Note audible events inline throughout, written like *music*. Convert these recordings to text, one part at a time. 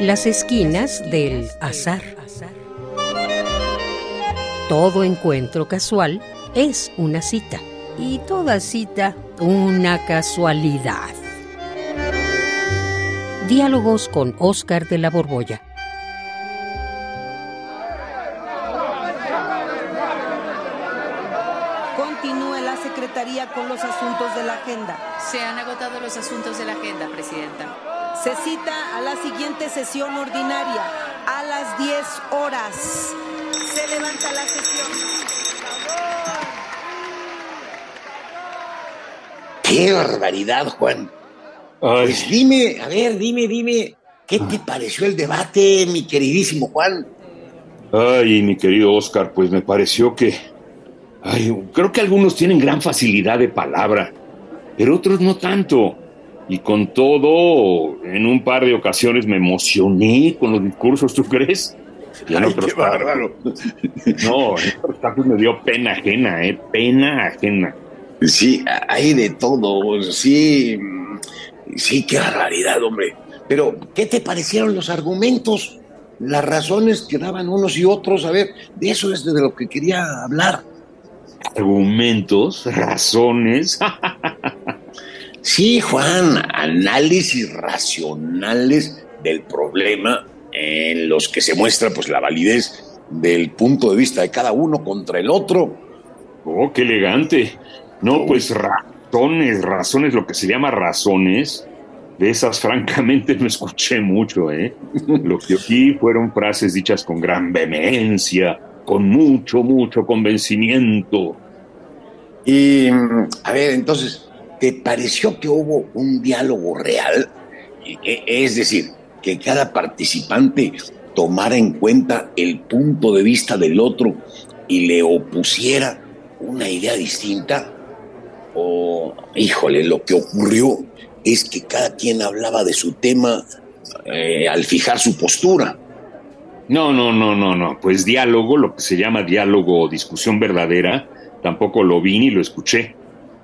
Las esquinas del azar. Todo encuentro casual es una cita y toda cita una casualidad. Diálogos con Oscar de la Borbolla. Continúe la Secretaría con los asuntos de la agenda. Se han agotado los asuntos de la agenda, Presidenta. Se cita a la siguiente sesión ordinaria a las 10 horas. Se levanta la sesión. ¡Qué barbaridad, Juan! Pues dime, a ver, dime, dime, ¿qué te pareció el debate, mi queridísimo Juan? Ay, mi querido Oscar, pues me pareció que... Ay, creo que algunos tienen gran facilidad de palabra, pero otros no tanto. Y con todo, en un par de ocasiones me emocioné con los discursos, ¿tú crees? Y en otros qué bárbaro. No, en otros casos me dio pena ajena, ¿eh? Pena ajena. Sí, hay de todo, sí. Sí, qué barbaridad, hombre. Pero, ¿qué te parecieron los argumentos? Las razones que daban unos y otros. A ver, de eso es de lo que quería hablar. ¿Argumentos? *laughs* ¿Razones? *laughs* Sí, Juan, análisis racionales del problema en los que se muestra pues la validez del punto de vista de cada uno contra el otro. Oh, qué elegante. No, pues razones, razones, lo que se llama razones, de esas *laughs* francamente no escuché mucho, ¿eh? Lo que aquí fueron frases dichas con gran vehemencia, con mucho, mucho convencimiento. Y, a ver, entonces, ¿te pareció que hubo un diálogo real? E, es decir, que cada participante tomara en cuenta el punto de vista del otro y le opusiera una idea distinta. O, híjole, lo que ocurrió es que cada quien hablaba de su tema eh, al fijar su postura. No, no, no, no, no. Pues diálogo, lo que se llama diálogo o discusión verdadera, tampoco lo vi ni lo escuché.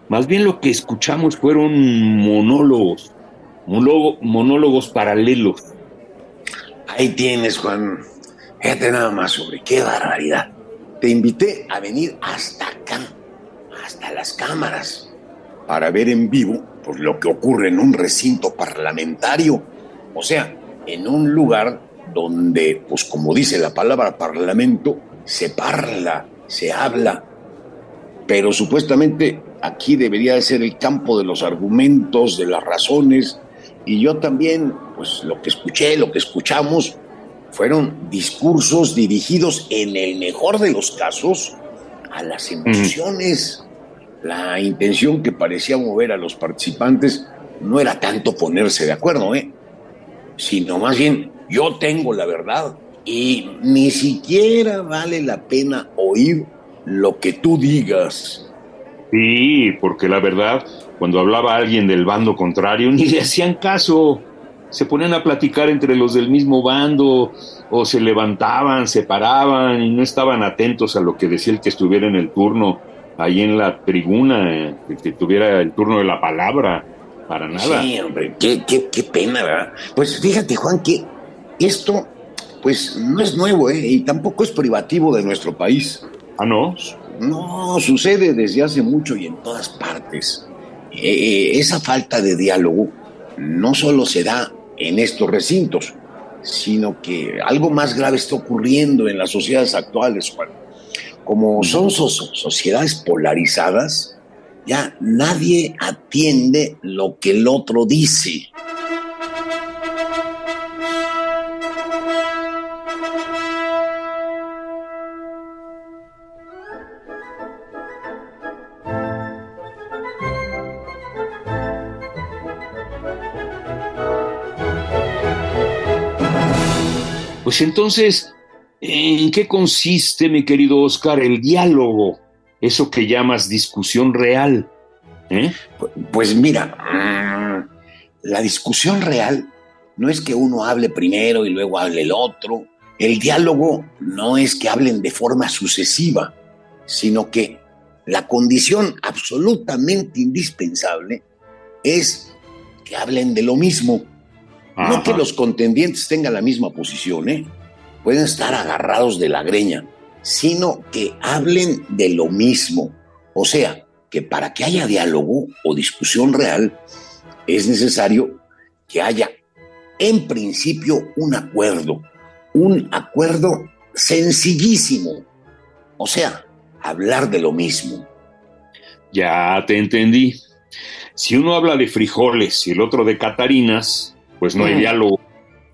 Más bien lo que escuchamos fueron monólogos, monólogos paralelos. Ahí tienes, Juan. Fíjate nada más sobre qué barbaridad. Te invité a venir hasta acá, hasta las cámaras, para ver en vivo pues, lo que ocurre en un recinto parlamentario. O sea, en un lugar donde, pues como dice la palabra parlamento, se parla, se habla, pero supuestamente aquí debería de ser el campo de los argumentos, de las razones, y yo también, pues lo que escuché, lo que escuchamos, fueron discursos dirigidos en el mejor de los casos a las emociones. La intención que parecía mover a los participantes no era tanto ponerse de acuerdo, ¿eh? sino más bien yo tengo la verdad y ni siquiera vale la pena oír lo que tú digas. Sí, porque la verdad, cuando hablaba alguien del bando contrario, *laughs* ni le hacían caso. Se ponían a platicar entre los del mismo bando, o se levantaban, se paraban y no estaban atentos a lo que decía el que estuviera en el turno, ahí en la tribuna, eh, que tuviera el turno de la palabra, para nada. Sí, hombre, qué, qué, qué pena, ¿verdad? Pues fíjate, Juan, que esto, pues no es nuevo, ¿eh? Y tampoco es privativo de nuestro país. Ah, no. No, sucede desde hace mucho y en todas partes. Eh, esa falta de diálogo no solo se da en estos recintos, sino que algo más grave está ocurriendo en las sociedades actuales, Juan. Como son sociedades polarizadas, ya nadie atiende lo que el otro dice. Pues entonces, ¿en qué consiste, mi querido Oscar, el diálogo? Eso que llamas discusión real. ¿eh? Pues mira, mm, la discusión real no es que uno hable primero y luego hable el otro. El diálogo no es que hablen de forma sucesiva, sino que la condición absolutamente indispensable es que hablen de lo mismo No que los contendientes tengan la misma posición, ¿eh? Pueden estar agarrados de la greña, sino que hablen de lo mismo. O sea, que para que haya diálogo o discusión real, es necesario que haya, en principio, un acuerdo. Un acuerdo sencillísimo. O sea, hablar de lo mismo. Ya te entendí. Si uno habla de frijoles y el otro de catarinas, pues no hay diálogo.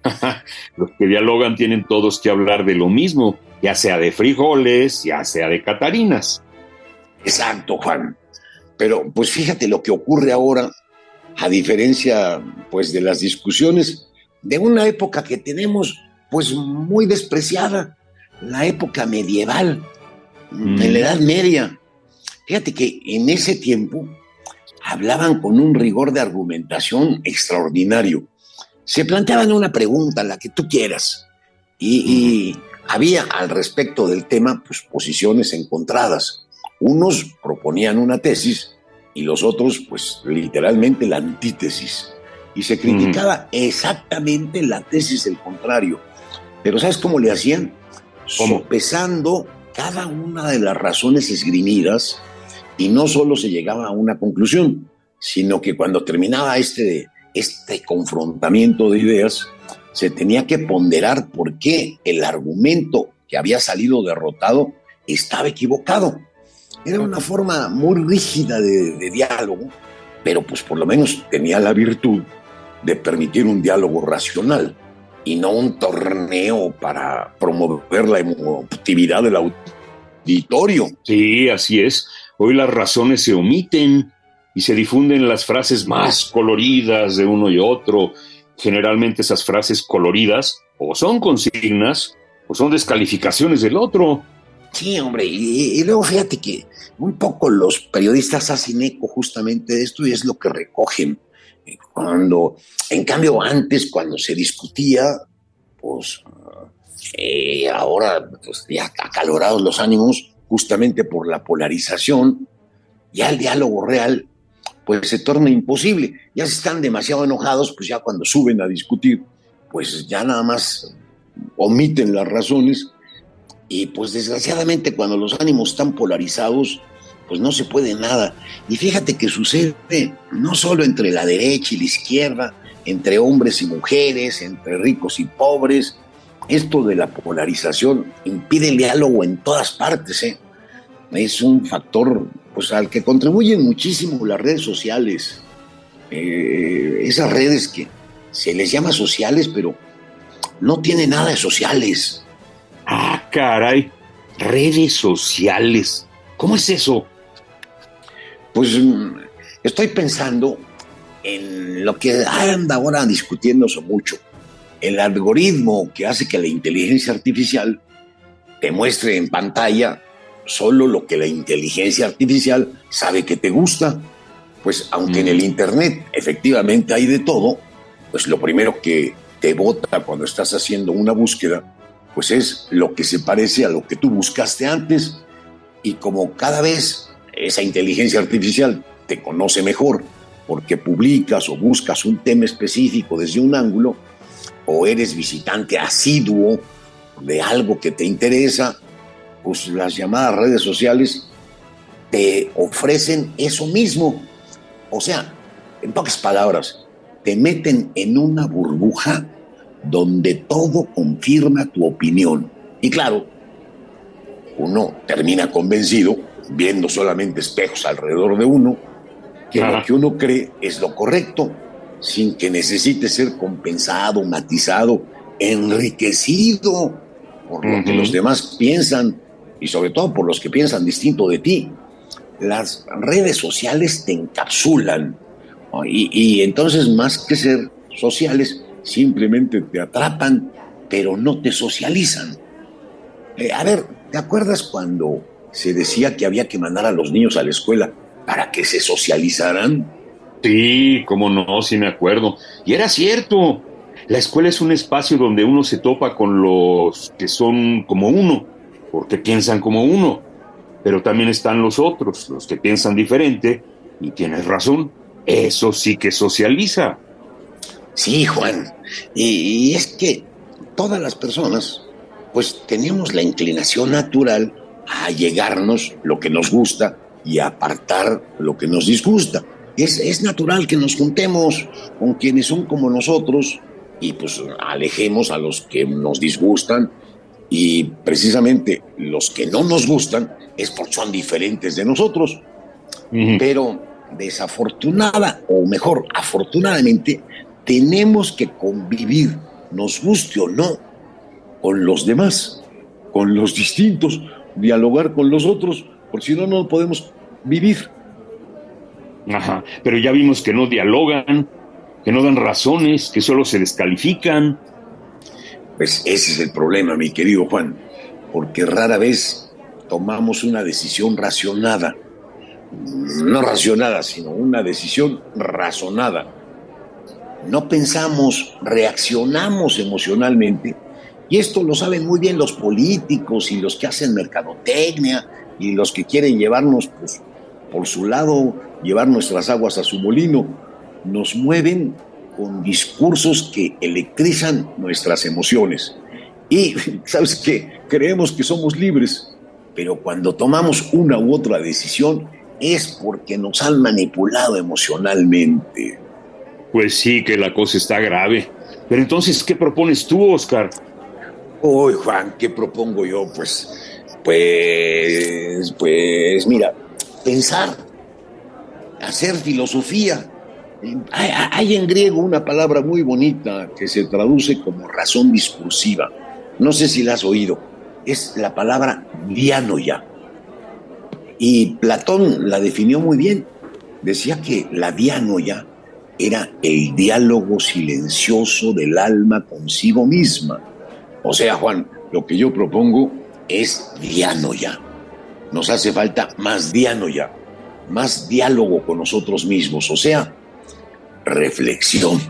*laughs* Los que dialogan tienen todos que hablar de lo mismo, ya sea de frijoles, ya sea de catarinas. Exacto, Juan. Pero pues fíjate lo que ocurre ahora, a diferencia pues de las discusiones de una época que tenemos pues muy despreciada, la época medieval, en la Edad Media. Fíjate que en ese tiempo hablaban con un rigor de argumentación extraordinario. Se planteaban una pregunta, la que tú quieras, y, había al respecto del tema pues, posiciones encontradas. Unos proponían una tesis y los otros, pues literalmente la antítesis. Y se criticaba exactamente la tesis del contrario. Pero ¿sabes cómo le hacían? Sopesando cada una de las razones esgrimidas y no solo se llegaba a una conclusión, sino que cuando terminaba este, este confrontamiento de ideas, se tenía que ponderar por qué el argumento que había salido derrotado estaba equivocado. Era una forma muy rígida de, de diálogo, pero pues por lo menos tenía la virtud de permitir un diálogo racional y no un torneo para promover la emotividad del auditorio. Sí, así es. Hoy las razones se omiten y se difunden las frases más coloridas de uno y otro. Generalmente esas frases coloridas o son consignas o son descalificaciones del otro. Sí, hombre, y, luego fíjate que un poco los periodistas hacen eco justamente de esto y es lo que recogen. Cuando, en cambio, antes, cuando se discutía, pues eh, ahora pues, ya acalorados los ánimos, justamente por la polarización, ya el diálogo real pues se torna imposible. Ya si están demasiado enojados, pues ya cuando suben a discutir, pues ya nada más omiten las razones y pues desgraciadamente cuando los ánimos están polarizados, pues no se puede nada. Y fíjate que sucede no solo entre la derecha y la izquierda, entre hombres y mujeres, entre ricos y pobres, esto de la polarización impide el diálogo en todas partes. ¿eh? Es un factor pues, al que contribuyen muchísimo las redes sociales. Eh, esas redes que se les llama sociales, pero no tienen nada de sociales. Ah, caray, redes sociales. ¿Cómo es eso? Pues mm, estoy pensando en lo que anda ahora discutiéndose mucho, el algoritmo que hace que la inteligencia artificial te muestre en pantalla solo lo que la inteligencia artificial sabe que te gusta. Pues aunque en el Internet efectivamente hay de todo, pues lo primero que te bota cuando estás haciendo una búsqueda, pues es lo que se parece a lo que tú buscaste antes. Y como cada vez esa inteligencia artificial te conoce mejor porque publicas o buscas un tema específico desde un ángulo, o eres visitante asiduo de algo que te interesa, pues las llamadas redes sociales te ofrecen eso mismo. O sea, en pocas palabras, te meten en una burbuja donde todo confirma tu opinión. Y claro, uno termina convencido, viendo solamente espejos alrededor de uno, que lo que uno cree es lo correcto sin que necesite ser compensado, matizado, enriquecido por lo que los demás piensan y sobre todo por los que piensan distinto de ti. Las redes sociales te encapsulan y, entonces más que ser sociales, simplemente te atrapan, pero no te socializan. Eh, a ver, ¿te acuerdas cuando se decía que había que mandar a los niños a la escuela para que se socializaran? Sí, cómo no, sí me acuerdo. Y era cierto. La escuela es un espacio donde uno se topa con los que son como uno, porque piensan como uno. Pero también están los otros, los que piensan diferente, y tienes razón, eso sí que socializa. Sí, Juan. Y, es que todas las personas, pues tenemos la inclinación natural a llegarnos lo que nos gusta y a apartar lo que nos disgusta. Es, es natural que nos juntemos con quienes son como nosotros y pues alejemos a los que nos disgustan y precisamente los que no nos gustan es porque son diferentes de nosotros. Pero desafortunada, o mejor, afortunadamente, tenemos que convivir, nos guste o no, con los demás, con los distintos, dialogar con los otros, porque si no, no podemos vivir. Ajá, pero ya vimos que no dialogan, que no dan razones, que solo se descalifican. Pues ese es el problema, mi querido Juan, porque rara vez tomamos una decisión racionada. No racionada, sino una decisión razonada. No pensamos, reaccionamos emocionalmente. Y esto lo saben muy bien los políticos y los que hacen mercadotecnia y los que quieren llevarnos pues, por su lado, llevar nuestras aguas a su molino. Nos mueven con discursos que electrizan nuestras emociones. Y, ¿sabes qué? Creemos que somos libres, pero cuando tomamos una u otra decisión es porque nos han manipulado emocionalmente. Pues sí, que la cosa está grave. Pero entonces, ¿qué propones tú, Oscar? Uy, Juan, ¿qué propongo yo? Pues, pues, pues, mira, pensar, hacer filosofía. Hay, en griego una palabra muy bonita que se traduce como razón discursiva. No sé si la has oído. Es la palabra dianoia. Y Platón la definió muy bien. Decía que la dianoia era el diálogo silencioso del alma consigo misma. O sea, Juan, lo que yo propongo es dianoia. Nos hace falta más dianoia, más diálogo con nosotros mismos, o sea, reflexión.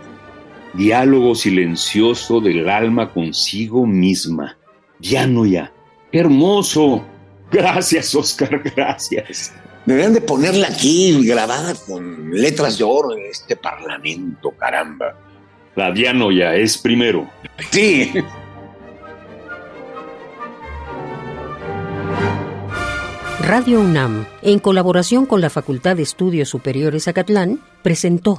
Diálogo silencioso del alma consigo misma. Dianoia. hermoso! Gracias, Oscar, gracias. Deberían de ponerla aquí grabada con letras de oro en este parlamento, caramba. La dianoia es primero. Sí. Radio UNAM, en colaboración con la Facultad de Estudios Superiores Acatlán, presentó